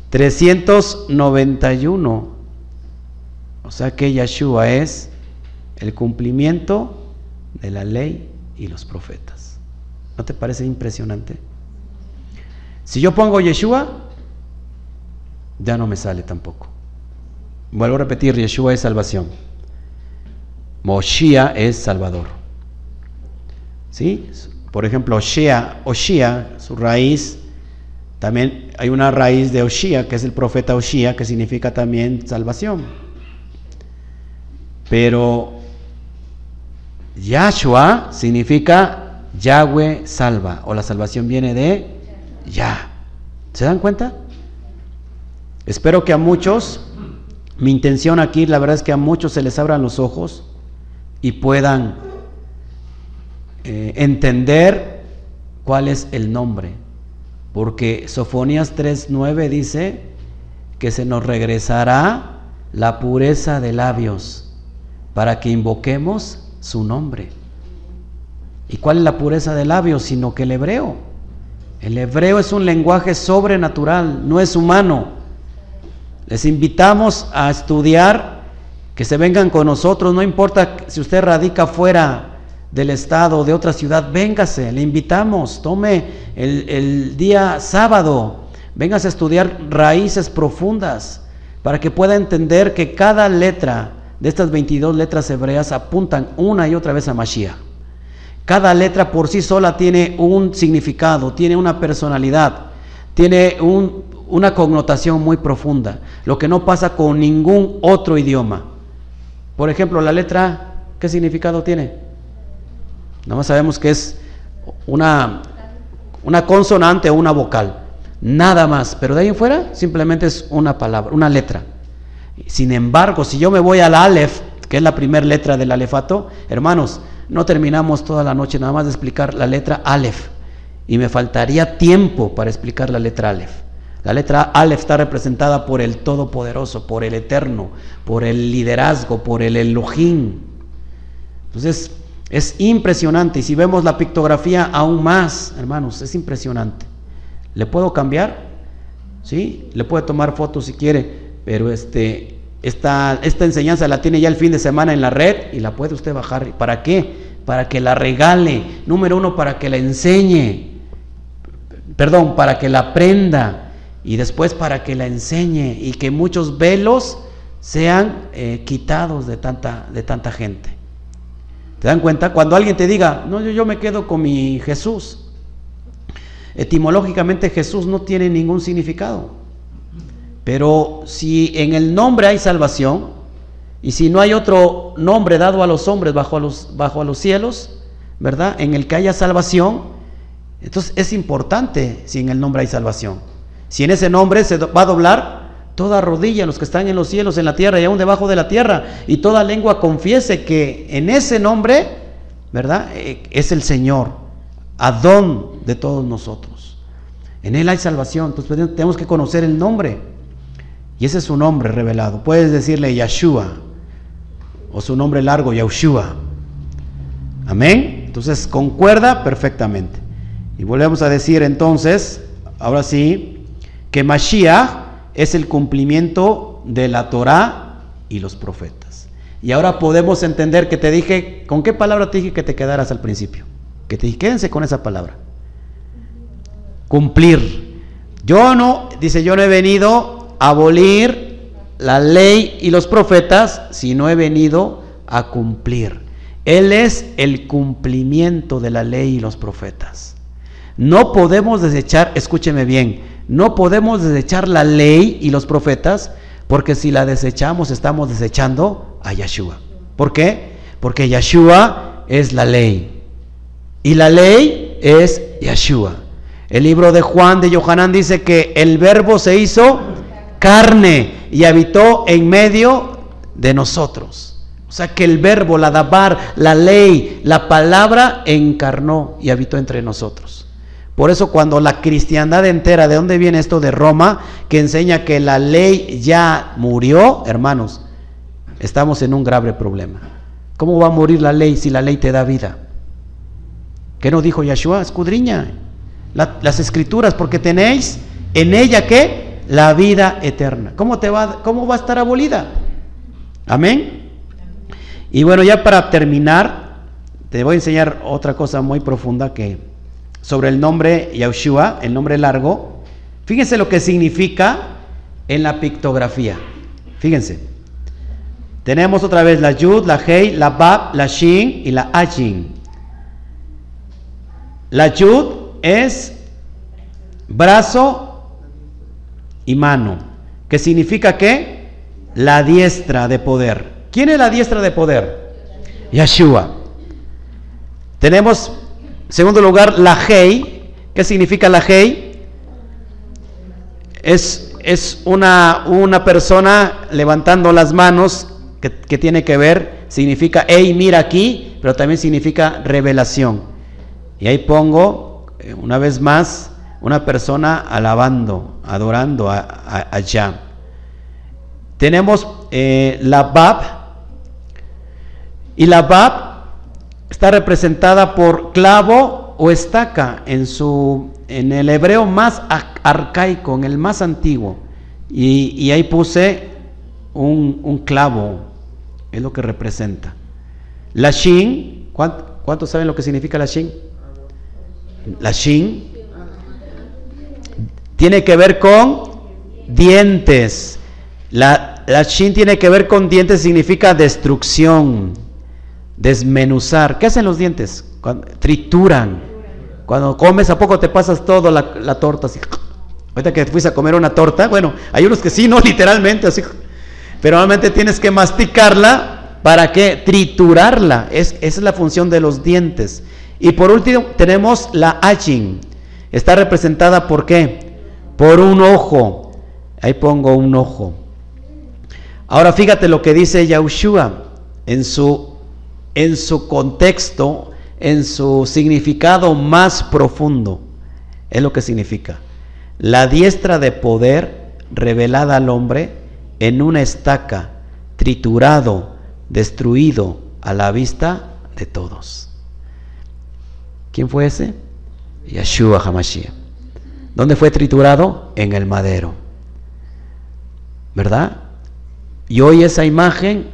391, o sea que Yeshua es el cumplimiento de la ley y los profetas. ¿No te parece impresionante? Si yo pongo Yeshua, ya no me sale tampoco. Vuelvo a repetir, Yeshua es salvación. Moshia es salvador. ¿Sí? Por ejemplo, Oshia, Oshia, su raíz, también hay una raíz de Oshia, que es el profeta Oshia, que significa también salvación. Pero Yahshua significa Yahweh salva o la salvación viene de Ya. ¿Se dan cuenta? Espero que a muchos, mi intención aquí, la verdad es que a muchos se les abran los ojos y puedan eh, entender cuál es el nombre. Porque Sofonías 3.9 dice que se nos regresará la pureza de labios para que invoquemos su nombre. ¿Y cuál es la pureza de labios? Sino que el hebreo. El hebreo es un lenguaje sobrenatural, no es humano. Les invitamos a estudiar, que se vengan con nosotros, no importa si usted radica fuera del estado o de otra ciudad, véngase, le invitamos, tome el, día sábado, véngase a estudiar raíces profundas para que pueda entender que cada letra de estas 22 letras hebreas apuntan una y otra vez a Mashiach. Cada letra por sí sola tiene un significado, tiene una personalidad, tiene una connotación muy profunda, lo que no pasa con ningún otro idioma. Por ejemplo, la letra, ¿qué significado tiene? Nada más sabemos que es una, una consonante o una vocal, nada más, pero de ahí en fuera simplemente es una palabra, una letra. Sin embargo, si yo me voy al Aleph, que es la primera letra del alefato, hermanos, no terminamos toda la noche nada más de explicar la letra Aleph. Y me faltaría tiempo para explicar la letra Aleph. La letra Aleph está representada por el Todopoderoso, por el Eterno, por el liderazgo, por el Elohim. Entonces, es impresionante. Y si vemos la pictografía aún más, hermanos, es impresionante. ¿Le puedo cambiar? ¿Sí? Le puede tomar fotos si quiere, pero este, esta, esta enseñanza la tiene ya el fin de semana en la red y la puede usted bajar. ¿Para qué? Para que la regale. Número uno, para que la enseñe. Perdón, para que la aprenda. Y después para que la enseñe. Y que muchos velos sean eh, quitados de tanta, de tanta gente. ¿Te dan cuenta? Cuando alguien te diga, no, yo, yo me quedo con mi Jesús. Etimológicamente Jesús no tiene ningún significado. Pero si en el nombre hay salvación, y si no hay otro nombre dado a los hombres bajo los, bajo los cielos, ¿verdad? En el que haya salvación, entonces es importante si en el nombre hay salvación. Si en ese nombre se va a doblar toda rodilla, los que están en los cielos, en la tierra y aún debajo de la tierra, y toda lengua confiese que en ese nombre, ¿verdad? Eh, es el Señor. Adón de todos nosotros. En Él hay salvación, entonces pues, tenemos que conocer el nombre. Y ese es su nombre revelado. Puedes decirle Yeshua o su nombre largo, Yahushua. Amén. Entonces concuerda perfectamente. Y volvemos a decir entonces, ahora sí, que Mashiach es el cumplimiento de la Torah y los profetas. Y ahora podemos entender que te dije, ¿con qué palabra te dije que te quedaras al principio? Que te dije, quédense con esa palabra. Cumplir. Yo no, dice, yo no he venido abolir la ley y los profetas, sino he venido a cumplir. Él es el cumplimiento de la ley y los profetas. No podemos desechar, escúcheme bien, no podemos desechar la ley y los profetas, porque si la desechamos estamos desechando a Yeshua. ¿Por qué? Porque Yeshua es la ley. Y la ley es Yeshua. El libro de Juan de Yohanan dice que el verbo se hizo carne y habitó en medio de nosotros. O sea que el verbo, la dabar, la ley, la palabra encarnó y habitó entre nosotros. Por eso cuando la cristiandad entera, ¿de dónde viene esto de Roma? Que enseña que la ley ya murió, hermanos, estamos en un grave problema. ¿Cómo va a morir la ley si la ley te da vida? ¿Qué nos dijo Yeshua? Escudriña las escrituras, porque tenéis en ella que la vida eterna. ¿Cómo, te va, ¿Cómo va a estar abolida? Amén. Y bueno, ya para terminar, te voy a enseñar otra cosa muy profunda que sobre el nombre Yahushua, el nombre largo. Fíjense lo que significa en la pictografía. Fíjense. Tenemos otra vez la Yud, la Hei, la Bab, la Shin y la Ajin. La Yud es brazo y mano. ¿Qué significa qué? La diestra de poder. ¿Quién es la diestra de poder? Yeshua. Tenemos segundo lugar, la Hei. ¿Qué significa la Hei? Es, es una, una, persona levantando las manos que, que, tiene que ver, significa, hey, mira aquí, pero también significa revelación. Y ahí pongo, eh, una vez más, una persona alabando, adorando allá. Tenemos eh, la Bab, y la Bab está representada por clavo o estaca en, su, en el hebreo más arcaico, en el más antiguo. Y, ahí puse un, clavo, es lo que representa. La shin, ¿cuántos saben lo que significa la shin? La shin tiene que ver con dientes. La, la shin tiene que ver con dientes, significa destrucción desmenuzar. ¿Qué hacen los dientes? trituran. Cuando comes, ¿a poco te pasas todo la, torta así? Ahorita que fuiste a comer una torta, bueno, hay unos que sí, no *laughs* literalmente así. Pero normalmente tienes que masticarla para que triturarla. Es, esa es la función de los dientes. Y por último tenemos la achin. Está representada por qué? Por un ojo. Ahí pongo un ojo. Ahora fíjate lo que dice Yahushua en su en su contexto, en su significado más profundo. Es lo que significa. La diestra de poder revelada al hombre en una estaca, triturado, destruido a la vista de todos. ¿Quién fue ese? Yeshua Hamashiach. ¿Dónde fue triturado? En el madero. ¿Verdad? Y hoy esa imagen,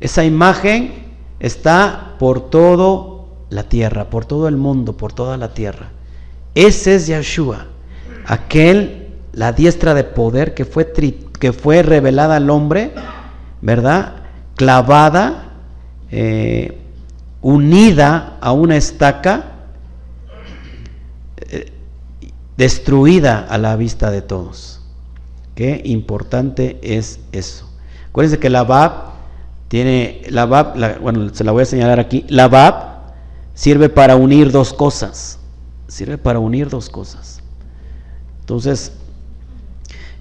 esa imagen está por toda la tierra, por todo el mundo, por toda la tierra. Ese es Yeshua, aquel, la diestra de poder que fue, que fue revelada al hombre, ¿verdad? Clavada, eh, unida a una estaca, eh, destruida a la vista de todos. Qué importante es eso. Acuérdense que la Bab tiene la bueno, se la voy a señalar aquí. La VAP sirve para unir dos cosas. Sirve para unir dos cosas. Entonces,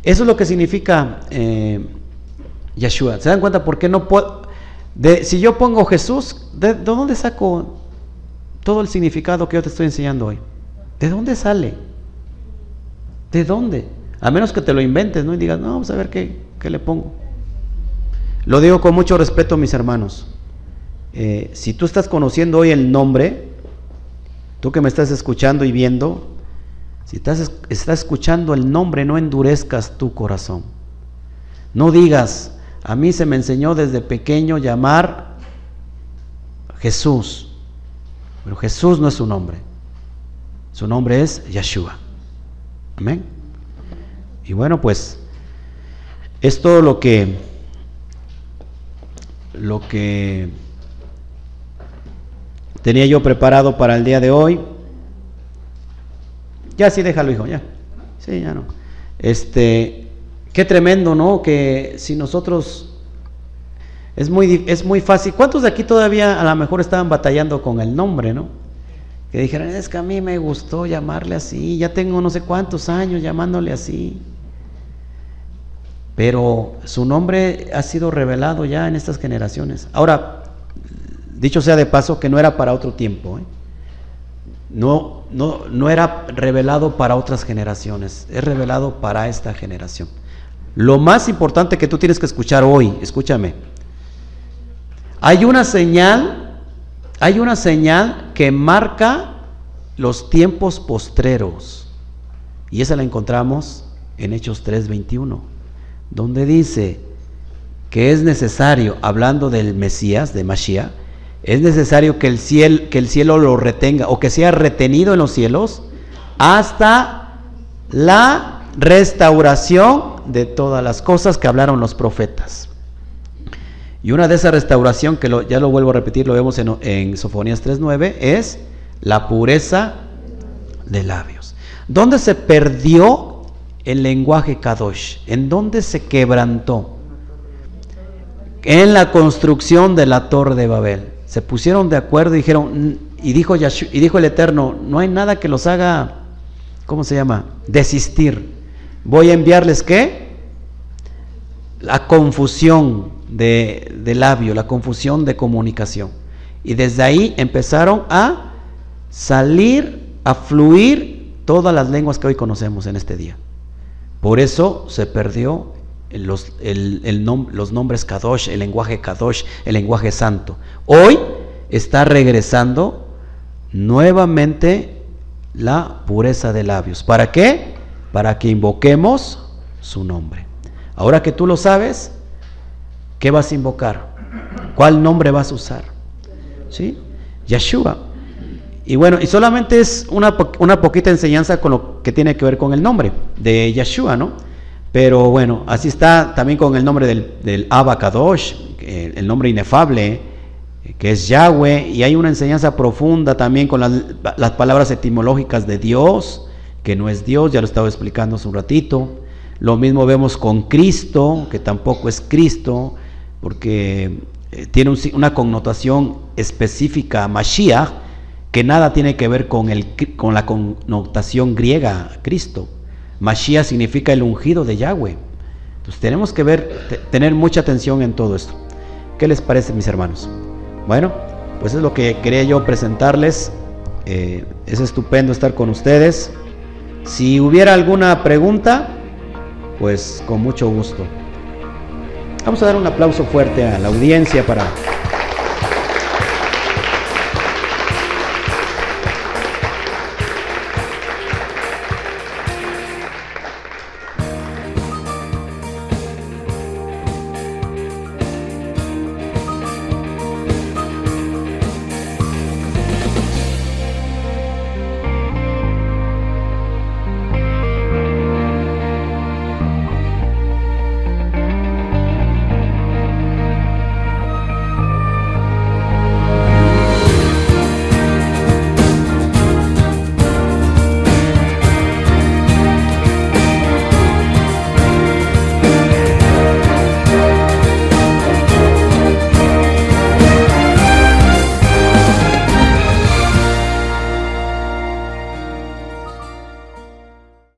eso es lo que significa eh. ¿Se dan cuenta por qué no puedo? si yo pongo Jesús, ¿de, dónde saco todo el significado que yo te estoy enseñando hoy. ¿De dónde sale? ¿De dónde? A menos que te lo inventes, ¿no? Y digas, no, vamos a ver qué, qué le pongo. Lo digo con mucho respeto, mis hermanos. Eh, si tú estás conociendo hoy el nombre, tú que me estás escuchando y viendo, si estás, estás escuchando el nombre, no endurezcas tu corazón. No digas, a mí se me enseñó desde pequeño llamar Jesús, pero Jesús no es su nombre. Su nombre es Yeshua. Amén. Y bueno, pues es todo lo que lo que tenía yo preparado para el día de hoy. Ya sí, déjalo, hijo, ya. Sí, ya no. Este, qué tremendo, ¿no? Que si nosotros es muy, es muy fácil. ¿Cuántos de aquí todavía a lo mejor estaban batallando con el nombre, no? Que dijeran, es que a mí me gustó llamarle así, ya tengo no sé cuántos años llamándole así. Pero su nombre ha sido revelado ya en estas generaciones. Ahora, dicho sea de paso que no era para otro tiempo. ¿eh? No, no, no era revelado para otras generaciones, es revelado para esta generación. Lo más importante que tú tienes que escuchar hoy, escúchame, hay una señal, hay una señal que marca los tiempos postreros. Y esa la encontramos en Hechos 3:21, donde dice que es necesario, hablando del Mesías, de Mashiach, es necesario que el, cielo, que el cielo lo retenga o que sea retenido en los cielos hasta la restauración de todas las cosas que hablaron los profetas. Y una de esa restauración, que ya lo vuelvo a repetir, lo vemos en, Sofonías 3.9, es la pureza de labios. ¿Dónde se perdió el lenguaje Kadosh? ¿En dónde se quebrantó? En la construcción de la torre de Babel se pusieron de acuerdo y dijeron, dijo, y dijo el Eterno, no hay nada que los haga, ¿cómo se llama? Desistir. Voy a enviarles qué? La confusión de, labio, la confusión de comunicación. Y desde ahí empezaron a salir, a fluir todas las lenguas que hoy conocemos en este día. Por eso se perdió los, los nombres Kadosh, el lenguaje Kadosh, el lenguaje santo. Hoy está regresando nuevamente la pureza de labios. ¿Para qué? Para que invoquemos su nombre. Ahora que tú lo sabes, ¿qué vas a invocar? ¿Cuál nombre vas a usar? ¿Sí? Yeshua. Y bueno, y solamente es una, una poquita enseñanza con lo que tiene que ver con el nombre de Yeshua, ¿no? Pero bueno, así está también con el nombre del, del Abacadosh, el nombre inefable, que es Yahweh, y hay una enseñanza profunda también con las, las, palabras etimológicas de Dios, que no es Dios, ya lo estaba explicando hace un ratito. Lo mismo vemos con Cristo, que tampoco es Cristo, porque eh, tiene una connotación específica, Mashiach, que nada tiene que ver con, el, con la connotación griega, Cristo. Mashiach significa el ungido de Yahweh. Entonces tenemos que ver, tener mucha atención en todo esto. ¿Qué les parece, mis hermanos? Bueno, pues es lo que quería yo presentarles. Eh, es estupendo estar con ustedes. Si hubiera alguna pregunta, pues con mucho gusto. Vamos a dar un aplauso fuerte a la audiencia para